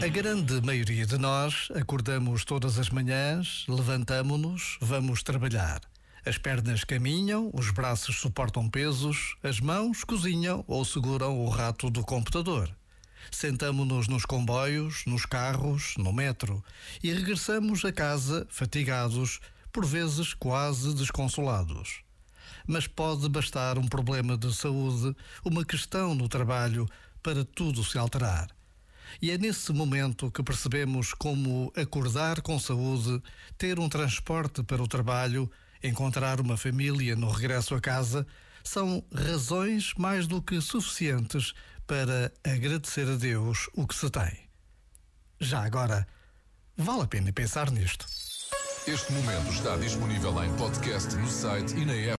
A grande maioria de nós acordamos todas as manhãs, levantamo-nos, vamos trabalhar. As pernas caminham, os braços suportam pesos, as mãos cozinham ou seguram o rato do computador. Sentamo-nos nos comboios, nos carros, no metro e regressamos a casa fatigados, por vezes quase desconsolados. Mas pode bastar um problema de saúde, uma questão no trabalho, para tudo se alterar. E é nesse momento que percebemos como acordar com saúde, ter um transporte para o trabalho, encontrar uma família no regresso a casa, são razões mais do que suficientes para agradecer a Deus o que se tem. Já agora, vale a pena pensar nisto. Este momento está disponível em podcast no site e na app.